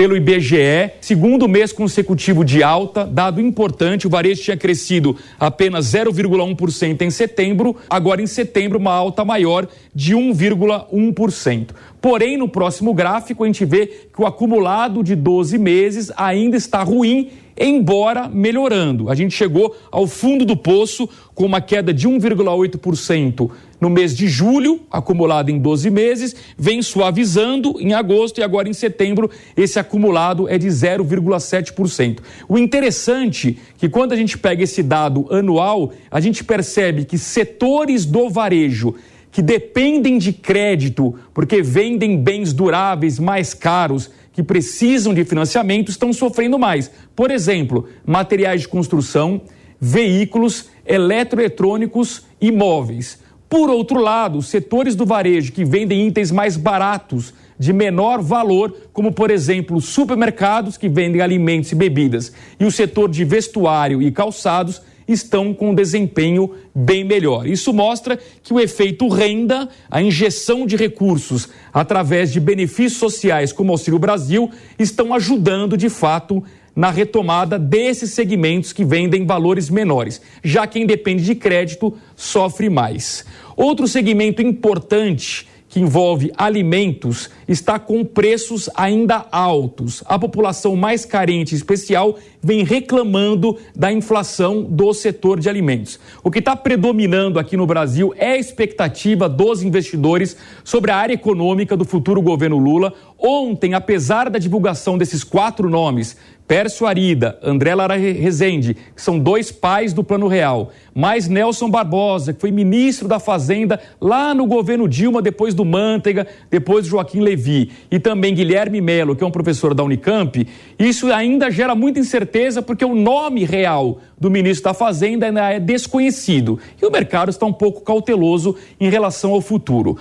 pelo IBGE, segundo mês consecutivo de alta, dado importante, o varejo tinha crescido apenas 0,1% em setembro, agora em setembro uma alta maior de 1,1%. Porém, no próximo gráfico, a gente vê que o acumulado de 12 meses ainda está ruim embora melhorando. A gente chegou ao fundo do poço com uma queda de 1,8% no mês de julho, acumulado em 12 meses, vem suavizando em agosto e agora em setembro esse acumulado é de 0,7%. O interessante é que quando a gente pega esse dado anual, a gente percebe que setores do varejo que dependem de crédito porque vendem bens duráveis mais caros, que precisam de financiamento estão sofrendo mais. Por exemplo, materiais de construção, veículos, eletroeletrônicos e móveis. Por outro lado, setores do varejo que vendem itens mais baratos, de menor valor, como por exemplo supermercados que vendem alimentos e bebidas, e o setor de vestuário e calçados estão com um desempenho bem melhor. Isso mostra que o efeito renda, a injeção de recursos através de benefícios sociais como Auxílio Brasil, estão ajudando de fato na retomada desses segmentos que vendem valores menores. Já quem depende de crédito sofre mais. Outro segmento importante que envolve alimentos está com preços ainda altos. A população mais carente, em especial, vem reclamando da inflação do setor de alimentos. O que está predominando aqui no Brasil é a expectativa dos investidores sobre a área econômica do futuro governo Lula. Ontem, apesar da divulgação desses quatro nomes, Pércio Arida, André Lara Rezende, que são dois pais do Plano Real, mais Nelson Barbosa, que foi ministro da Fazenda lá no governo Dilma, depois do Manteiga, depois do Joaquim Levi, e também Guilherme Melo, que é um professor da Unicamp, isso ainda gera muita incerteza porque o nome real do ministro da Fazenda ainda é desconhecido e o mercado está um pouco cauteloso em relação ao futuro.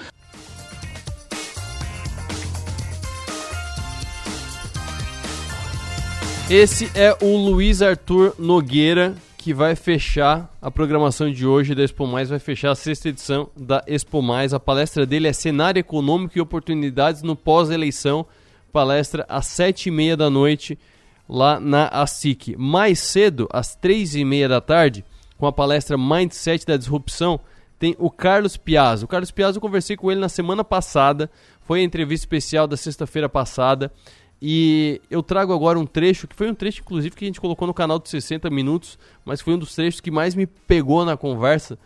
Esse é o Luiz Arthur Nogueira, que vai fechar a programação de hoje da Expo Mais, vai fechar a sexta edição da Expo Mais. A palestra dele é Cenário Econômico e Oportunidades no Pós-Eleição. Palestra às sete e meia da noite lá na ASIC. Mais cedo, às três e meia da tarde, com a palestra Mindset da Disrupção, tem o Carlos Piazza. O Carlos Piazza eu conversei com ele na semana passada, foi a entrevista especial da sexta-feira passada. E eu trago agora um trecho, que foi um trecho, inclusive, que a gente colocou no canal de 60 minutos, mas foi um dos trechos que mais me pegou na conversa,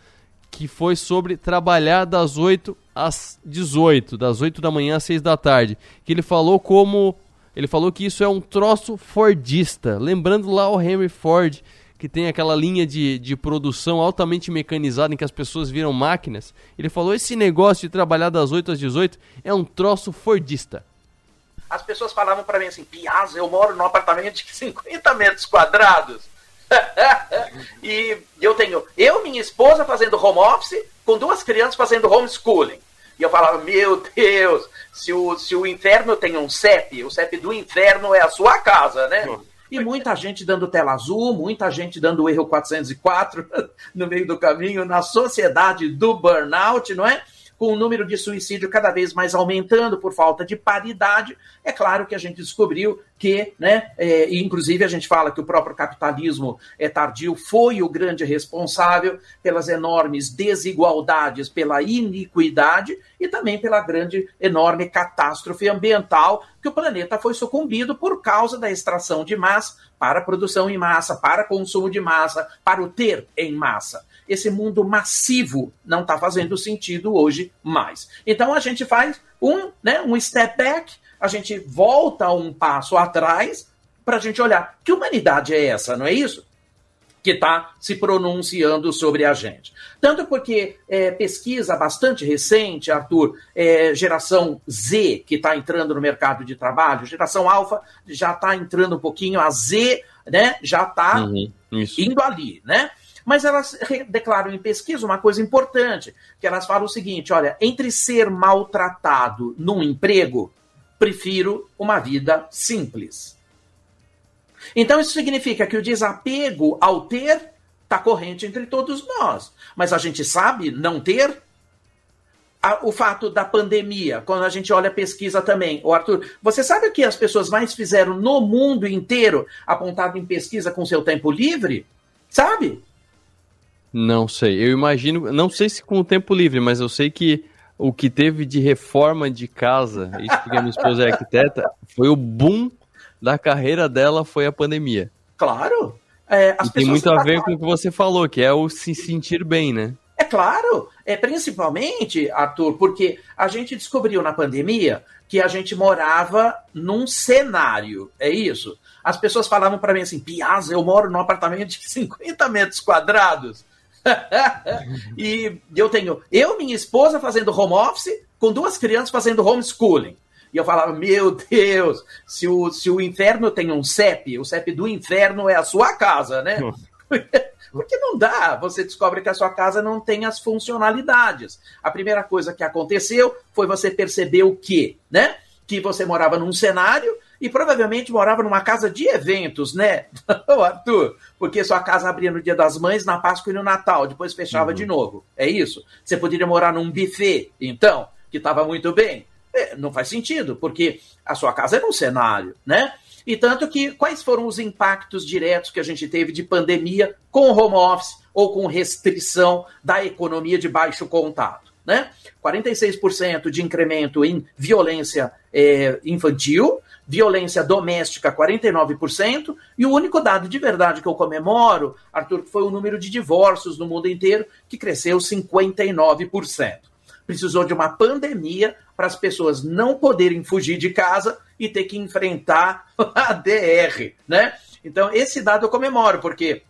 que foi sobre trabalhar das 8 às 18, das 8 da manhã às 6 da tarde. Que ele falou como. Ele falou que isso é um troço fordista. Lembrando lá o Henry Ford, que tem aquela linha de, de produção altamente mecanizada em que as pessoas viram máquinas. Ele falou: esse negócio de trabalhar das 8 às 18 é um troço fordista as pessoas falavam para mim assim, Piazza, eu moro num apartamento de 50 metros quadrados. e eu tenho eu minha esposa fazendo home office, com duas crianças fazendo homeschooling. E eu falava, meu Deus, se o, se o inferno tem um CEP, o CEP do inferno é a sua casa, né? E muita gente dando tela azul, muita gente dando erro 404 no meio do caminho, na sociedade do burnout, não é? Com o número de suicídio cada vez mais aumentando por falta de paridade, é claro que a gente descobriu que, né, é, inclusive a gente fala que o próprio capitalismo é tardio foi o grande responsável pelas enormes desigualdades, pela iniquidade e também pela grande, enorme catástrofe ambiental que o planeta foi sucumbido por causa da extração de massa para produção em massa, para consumo de massa, para o ter em massa esse mundo massivo não está fazendo sentido hoje mais. Então a gente faz um, né, um step back, a gente volta um passo atrás para a gente olhar que humanidade é essa, não é isso? Que está se pronunciando sobre a gente. Tanto porque é, pesquisa bastante recente, Arthur, é, geração Z, que está entrando no mercado de trabalho, geração alfa já está entrando um pouquinho, a Z né, já está uhum, indo ali, né? Mas elas declaram em pesquisa uma coisa importante, que elas falam o seguinte, olha, entre ser maltratado num emprego, prefiro uma vida simples. Então isso significa que o desapego ao ter está corrente entre todos nós. Mas a gente sabe não ter o fato da pandemia, quando a gente olha a pesquisa também. O Arthur, você sabe o que as pessoas mais fizeram no mundo inteiro, apontado em pesquisa com seu tempo livre? Sabe? Não sei. Eu imagino, não sei se com o tempo livre, mas eu sei que o que teve de reforma de casa, isso porque a minha esposa é arquiteta, foi o boom da carreira dela foi a pandemia. Claro. É, e tem muito a ver com o que você falou, que é o se sentir bem, né? É claro, é principalmente, Arthur, porque a gente descobriu na pandemia que a gente morava num cenário, é isso? As pessoas falavam para mim assim, Piazza, eu moro num apartamento de 50 metros quadrados. e eu tenho eu, minha esposa fazendo home office, com duas crianças fazendo homeschooling. E eu falava, meu Deus, se o, se o inferno tem um CEP, o CEP do inferno é a sua casa, né? Porque não dá, você descobre que a sua casa não tem as funcionalidades. A primeira coisa que aconteceu foi você perceber o quê? Né? Que você morava num cenário e provavelmente morava numa casa de eventos, né, Arthur? Porque sua casa abria no Dia das Mães, na Páscoa e no Natal, depois fechava uhum. de novo. É isso? Você poderia morar num buffet, então, que estava muito bem. É, não faz sentido, porque a sua casa era um cenário, né? E tanto que quais foram os impactos diretos que a gente teve de pandemia com home office ou com restrição da economia de baixo contato? Né? 46% de incremento em violência é, infantil, violência doméstica 49%, e o único dado de verdade que eu comemoro, Arthur, foi o número de divórcios no mundo inteiro, que cresceu 59%. Precisou de uma pandemia para as pessoas não poderem fugir de casa e ter que enfrentar a DR, né? Então, esse dado eu comemoro, porque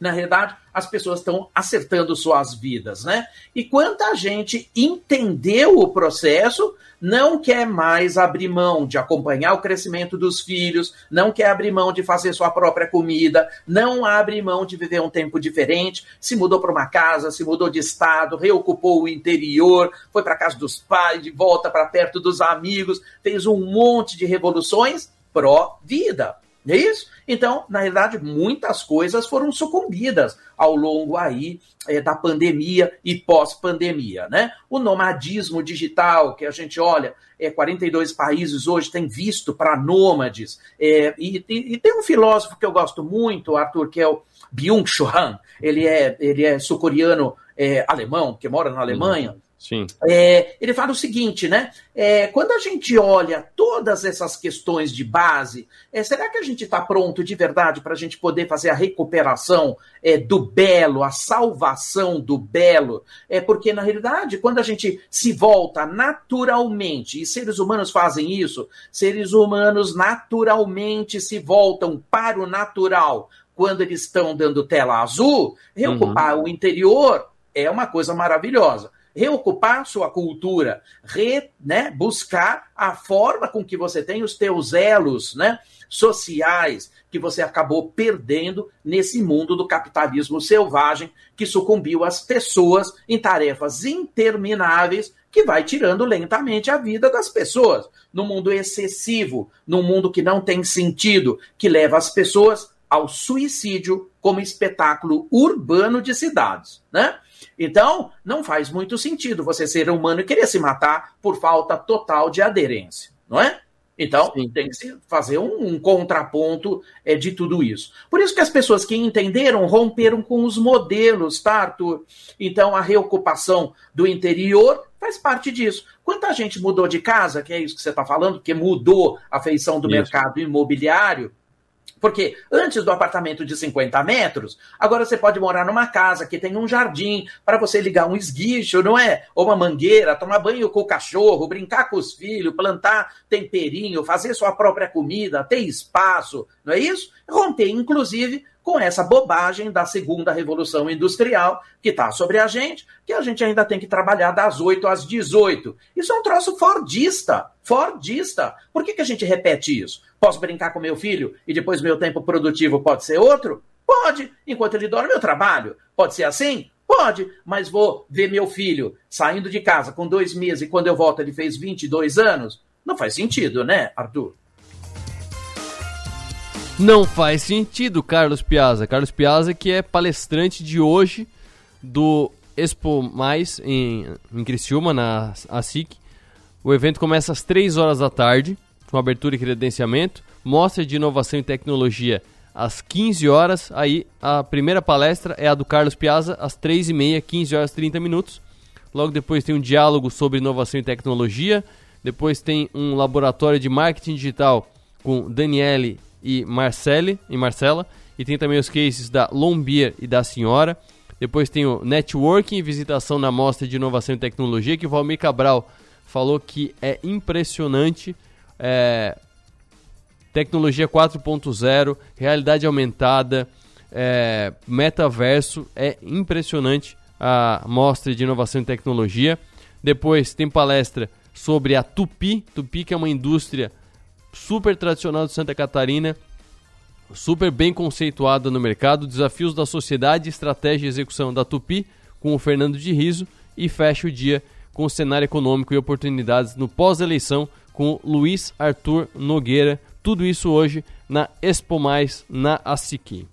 na realidade, as pessoas estão acertando suas vidas, né? E quanta gente entendeu o processo, não quer mais abrir mão de acompanhar o crescimento dos filhos, não quer abrir mão de fazer sua própria comida, não abre mão de viver um tempo diferente, se mudou para uma casa, se mudou de estado, reocupou o interior, foi para casa dos pais, de volta para perto dos amigos, fez um monte de revoluções pró-vida é isso? Então, na verdade, muitas coisas foram sucumbidas ao longo aí é, da pandemia e pós-pandemia, né? O nomadismo digital, que a gente olha, é, 42 países hoje têm visto para nômades, é, e, e, e, tem um filósofo que eu gosto muito, Arthur, que é o Byung-Chul Han, ele é, ele é sul-coreano é, alemão, que mora na Alemanha, uhum. Sim. É, ele fala o seguinte, né? É, quando a gente olha todas essas questões de base, é, será que a gente está pronto de verdade para a gente poder fazer a recuperação é, do belo, a salvação do belo? É porque, na realidade, quando a gente se volta naturalmente, e seres humanos fazem isso, seres humanos naturalmente se voltam para o natural quando eles estão dando tela azul, reocupar uhum. o interior é uma coisa maravilhosa reocupar sua cultura, re, né, buscar a forma com que você tem os teus elos né, sociais que você acabou perdendo nesse mundo do capitalismo selvagem que sucumbiu as pessoas em tarefas intermináveis que vai tirando lentamente a vida das pessoas. No mundo excessivo, num mundo que não tem sentido, que leva as pessoas ao suicídio como espetáculo urbano de cidades, né? Então, não faz muito sentido você ser humano e querer se matar por falta total de aderência, não é? Então, Sim. tem que se fazer um, um contraponto é, de tudo isso. Por isso que as pessoas que entenderam romperam com os modelos, tá, Arthur? Então, a reocupação do interior faz parte disso. Quanta gente mudou de casa, que é isso que você está falando, que mudou a feição do isso. mercado imobiliário, porque antes do apartamento de 50 metros, agora você pode morar numa casa que tem um jardim para você ligar um esguicho, não é? Ou uma mangueira, tomar banho com o cachorro, brincar com os filhos, plantar temperinho, fazer sua própria comida, ter espaço, não é isso? Romper, inclusive, com essa bobagem da segunda revolução industrial que está sobre a gente, que a gente ainda tem que trabalhar das 8 às 18. Isso é um troço fordista. Fordista. Por que, que a gente repete isso? Posso brincar com meu filho e depois meu tempo produtivo pode ser outro? Pode. Enquanto ele dorme, eu trabalho. Pode ser assim? Pode, mas vou ver meu filho saindo de casa com dois meses e quando eu volto ele fez 22 anos? Não faz sentido, né, Arthur? Não faz sentido, Carlos Piazza. Carlos Piazza que é palestrante de hoje do Expo Mais em, em Criciúma, na ASIC. O evento começa às 3 horas da tarde, com abertura e credenciamento. Mostra de inovação e tecnologia às 15 horas. Aí a primeira palestra é a do Carlos Piazza, às 3h30, 15 horas 30 minutos. Logo depois tem um diálogo sobre inovação e tecnologia. Depois tem um laboratório de marketing digital com Daniele e Marcele e Marcela. E tem também os cases da Lombier e da Senhora. Depois tem o Networking e visitação na mostra de inovação e tecnologia, que o Valmir Cabral falou que é impressionante. É, tecnologia 4.0, realidade aumentada, é, metaverso, é impressionante a mostra de inovação e tecnologia. Depois tem palestra sobre a Tupi, Tupi que é uma indústria super tradicional de Santa Catarina, super bem conceituada no mercado, desafios da sociedade, estratégia e execução da Tupi, com o Fernando de Riso, e fecha o dia com o cenário econômico e oportunidades no pós-eleição com Luiz Arthur Nogueira. Tudo isso hoje na Expo Mais, na ASIC.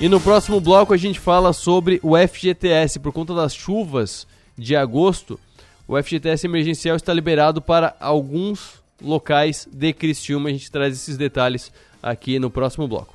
E no próximo bloco a gente fala sobre o FGTS. Por conta das chuvas de agosto, o FGTS emergencial está liberado para alguns locais de Criciúma. A gente traz esses detalhes aqui no próximo bloco.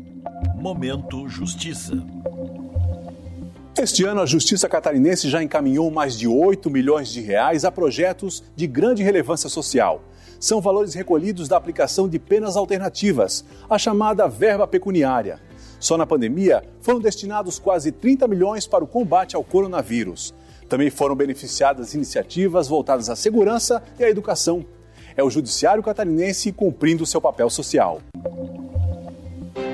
Momento Justiça. Este ano, a Justiça Catarinense já encaminhou mais de 8 milhões de reais a projetos de grande relevância social. São valores recolhidos da aplicação de penas alternativas, a chamada verba pecuniária. Só na pandemia foram destinados quase 30 milhões para o combate ao coronavírus. Também foram beneficiadas iniciativas voltadas à segurança e à educação. É o Judiciário Catarinense cumprindo seu papel social.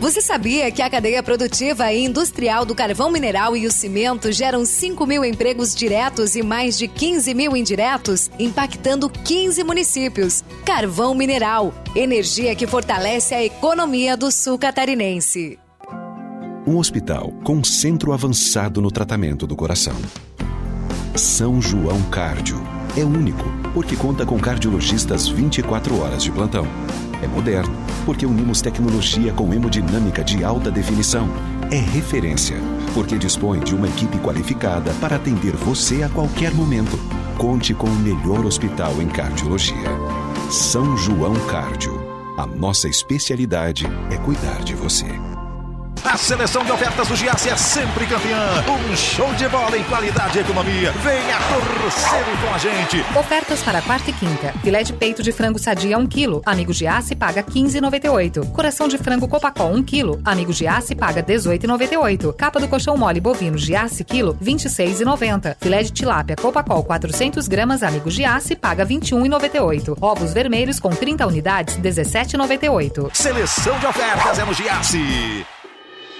Você sabia que a cadeia produtiva e industrial do carvão mineral e o cimento geram 5 mil empregos diretos e mais de 15 mil indiretos, impactando 15 municípios? Carvão mineral, energia que fortalece a economia do sul catarinense. Um hospital com centro avançado no tratamento do coração. São João Cárdio. É único, porque conta com cardiologistas 24 horas de plantão é moderno, porque unimos tecnologia com hemodinâmica de alta definição. É referência, porque dispõe de uma equipe qualificada para atender você a qualquer momento. Conte com o melhor hospital em cardiologia. São João Cárdio. A nossa especialidade é cuidar de você. A seleção de ofertas do Giasse é sempre campeã. Um show de bola em qualidade e economia. Venha torcer com a gente. Ofertas para quarta e quinta. Filé de peito de frango sadia 1 kg. Amigo Giasse paga 15,98. Coração de frango Copacol 1 kg. Amigo Giasse paga 18,98. Capa do colchão mole bovino Giasse quilo 26,90. Filé de tilápia Copacol 400 gramas. Amigo Giasse paga 21,98. Ovos vermelhos com 30 unidades 17,98. Seleção de ofertas é no Giasse.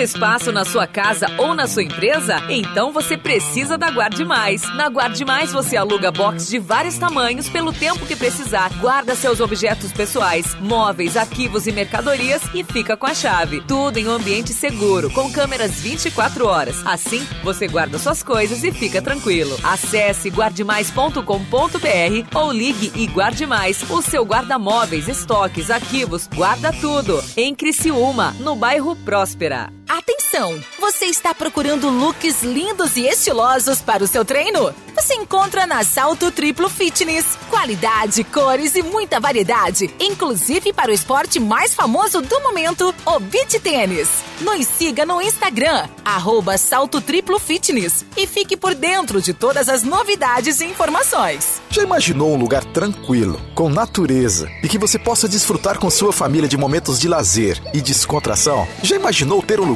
espaço na sua casa ou na sua empresa? Então você precisa da Guarde Mais. Na Guarde Mais você aluga box de vários tamanhos pelo tempo que precisar. Guarda seus objetos pessoais, móveis, arquivos e mercadorias e fica com a chave. Tudo em um ambiente seguro, com câmeras 24 horas. Assim, você guarda suas coisas e fica tranquilo. Acesse guardemais.com.br ou ligue e guarde mais. O seu guarda-móveis, estoques, arquivos, guarda tudo. Em Criciúma, no bairro Próspera. Atenção! Você está procurando looks lindos e estilosos para o seu treino? Você encontra na Salto Triplo Fitness. Qualidade, cores e muita variedade, inclusive para o esporte mais famoso do momento, o beach tênis. Nos siga no Instagram, arroba Salto Triplo Fitness e fique por dentro de todas as novidades e informações. Já imaginou um lugar tranquilo, com natureza e que você possa desfrutar com sua família de momentos de lazer e descontração? Já imaginou ter um lugar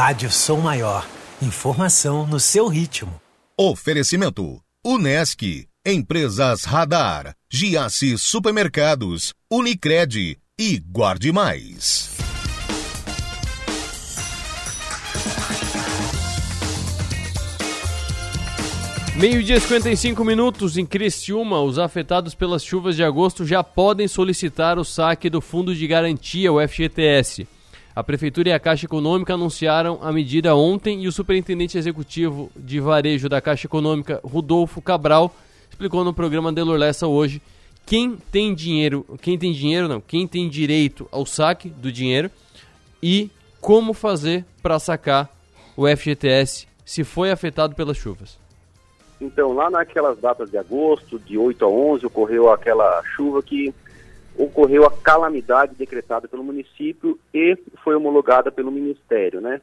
Rádio Som Maior. Informação no seu ritmo. Oferecimento Unesc, Empresas Radar, Giasse Supermercados, Unicred e Guarde Mais. Meio-dia e 55 minutos em Criciúma, os afetados pelas chuvas de agosto já podem solicitar o saque do Fundo de Garantia, o FGTS. A Prefeitura e a Caixa Econômica anunciaram a medida ontem e o superintendente executivo de varejo da Caixa Econômica, Rodolfo Cabral, explicou no programa Delor Lessa hoje quem tem dinheiro, quem tem dinheiro não, quem tem direito ao saque do dinheiro e como fazer para sacar o FGTS se foi afetado pelas chuvas. Então, lá naquelas datas de agosto, de 8 a 11, ocorreu aquela chuva que ocorreu a calamidade decretada pelo município e foi homologada pelo Ministério, né?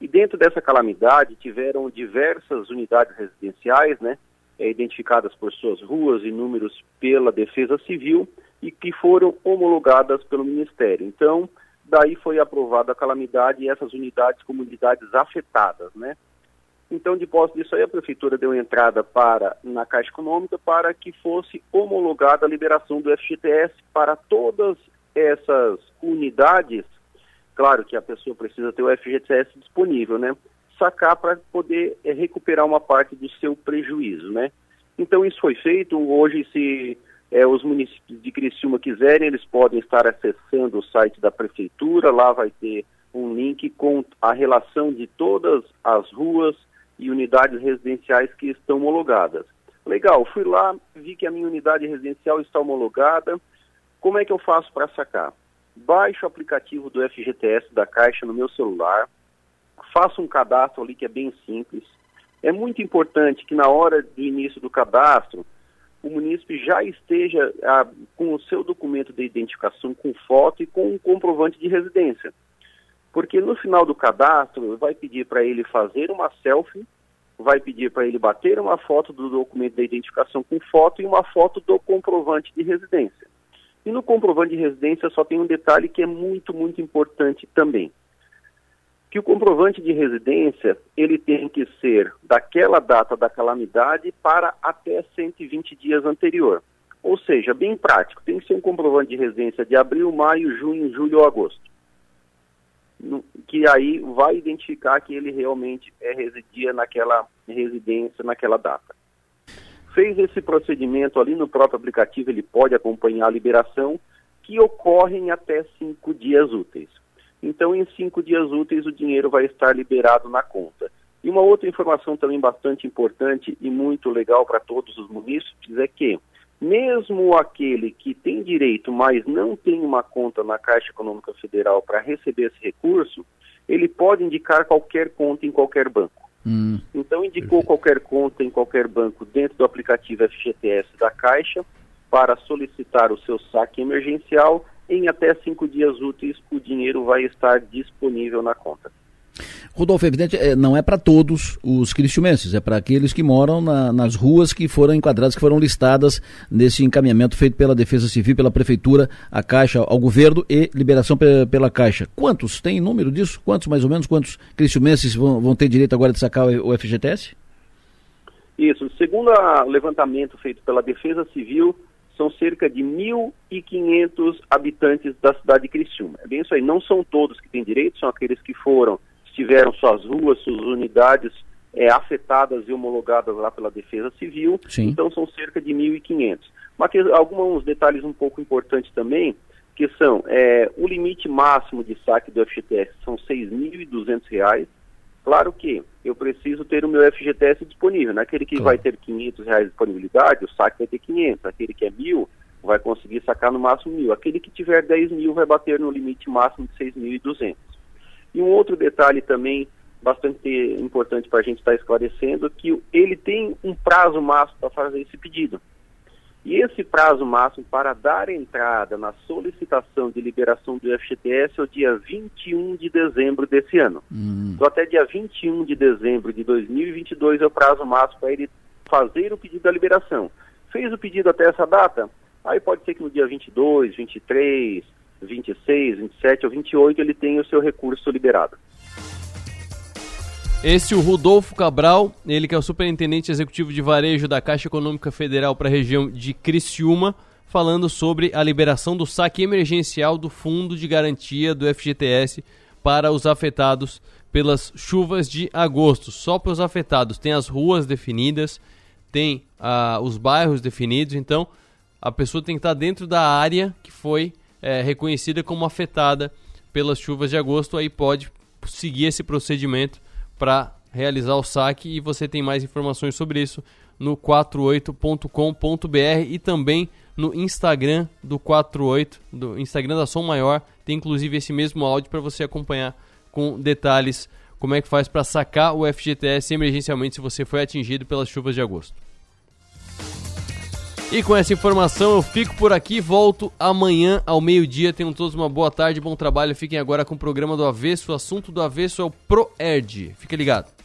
E dentro dessa calamidade tiveram diversas unidades residenciais, né? É, identificadas por suas ruas e números pela Defesa Civil e que foram homologadas pelo Ministério. Então, daí foi aprovada a calamidade e essas unidades como unidades afetadas, né? Então, de posse disso aí, a prefeitura deu entrada para na Caixa Econômica para que fosse homologada a liberação do FGTS para todas essas unidades. Claro que a pessoa precisa ter o FGTS disponível, né? Sacar para poder é, recuperar uma parte do seu prejuízo, né? Então, isso foi feito. Hoje, se é, os municípios de Criciúma quiserem, eles podem estar acessando o site da prefeitura. Lá vai ter um link com a relação de todas as ruas e unidades residenciais que estão homologadas. Legal, fui lá, vi que a minha unidade residencial está homologada. Como é que eu faço para sacar? Baixo o aplicativo do FGTS da Caixa no meu celular, faço um cadastro ali que é bem simples. É muito importante que na hora do início do cadastro, o munícipe já esteja ah, com o seu documento de identificação com foto e com um comprovante de residência porque no final do cadastro vai pedir para ele fazer uma selfie, vai pedir para ele bater uma foto do documento da identificação com foto e uma foto do comprovante de residência. E no comprovante de residência só tem um detalhe que é muito, muito importante também. Que o comprovante de residência, ele tem que ser daquela data da calamidade para até 120 dias anterior. Ou seja, bem prático, tem que ser um comprovante de residência de abril, maio, junho, julho ou agosto que aí vai identificar que ele realmente é, residia naquela residência, naquela data. Fez esse procedimento ali no próprio aplicativo, ele pode acompanhar a liberação, que ocorre em até cinco dias úteis. Então, em cinco dias úteis, o dinheiro vai estar liberado na conta. E uma outra informação também bastante importante e muito legal para todos os munícipes é que mesmo aquele que tem direito, mas não tem uma conta na Caixa Econômica Federal para receber esse recurso, ele pode indicar qualquer conta em qualquer banco. Hum. Então, indicou qualquer conta em qualquer banco dentro do aplicativo FGTS da Caixa para solicitar o seu saque emergencial. Em até cinco dias úteis, o dinheiro vai estar disponível na conta. Rodolfo, evidente, é, não é para todos os cristiumenses, é para aqueles que moram na, nas ruas que foram enquadradas, que foram listadas nesse encaminhamento feito pela Defesa Civil, pela Prefeitura, a Caixa, ao governo e liberação pela Caixa. Quantos? Tem número disso? Quantos, mais ou menos, quantos cristiumenses vão, vão ter direito agora de sacar o FGTS? Isso, segundo o levantamento feito pela Defesa Civil, são cerca de 1.500 habitantes da cidade de Criciúma. É bem isso aí, não são todos que têm direito, são aqueles que foram tiveram suas ruas, suas unidades é, afetadas e homologadas lá pela Defesa Civil. Sim. Então são cerca de 1.500. Mas alguns detalhes um pouco importantes também, que são é, o limite máximo de saque do FGTS são R$ 6.200. Claro que eu preciso ter o meu FGTS disponível. Naquele né? que claro. vai ter 500 reais de disponibilidade, o saque vai ter 500. Aquele que é mil vai conseguir sacar no máximo mil. Aquele que tiver 10 mil vai bater no limite máximo de 6.200. E um outro detalhe também bastante importante para a gente estar tá esclarecendo, que ele tem um prazo máximo para fazer esse pedido. E esse prazo máximo para dar entrada na solicitação de liberação do FGTS é o dia 21 de dezembro desse ano. Hum. Então, até dia 21 de dezembro de 2022 é o prazo máximo para ele fazer o pedido da liberação. Fez o pedido até essa data? Aí pode ser que no dia 22, 23, 26, 27 ou 28 ele tem o seu recurso liberado. Esse o Rodolfo Cabral, ele que é o superintendente executivo de varejo da Caixa Econômica Federal para a região de Criciúma, falando sobre a liberação do saque emergencial do Fundo de Garantia do FGTS para os afetados pelas chuvas de agosto. Só para os afetados. Tem as ruas definidas, tem ah, os bairros definidos, então a pessoa tem que estar dentro da área que foi é, reconhecida como afetada pelas chuvas de agosto. Aí pode seguir esse procedimento para realizar o saque e você tem mais informações sobre isso no 48.com.br e também no Instagram do 48, do Instagram da Som Maior, tem inclusive esse mesmo áudio para você acompanhar com detalhes como é que faz para sacar o FGTS emergencialmente se você foi atingido pelas chuvas de agosto. E com essa informação eu fico por aqui, volto amanhã ao meio-dia. Tenham todos uma boa tarde, bom trabalho. Fiquem agora com o programa do Avesso. O assunto do Avesso é o ProErd. Fique ligado.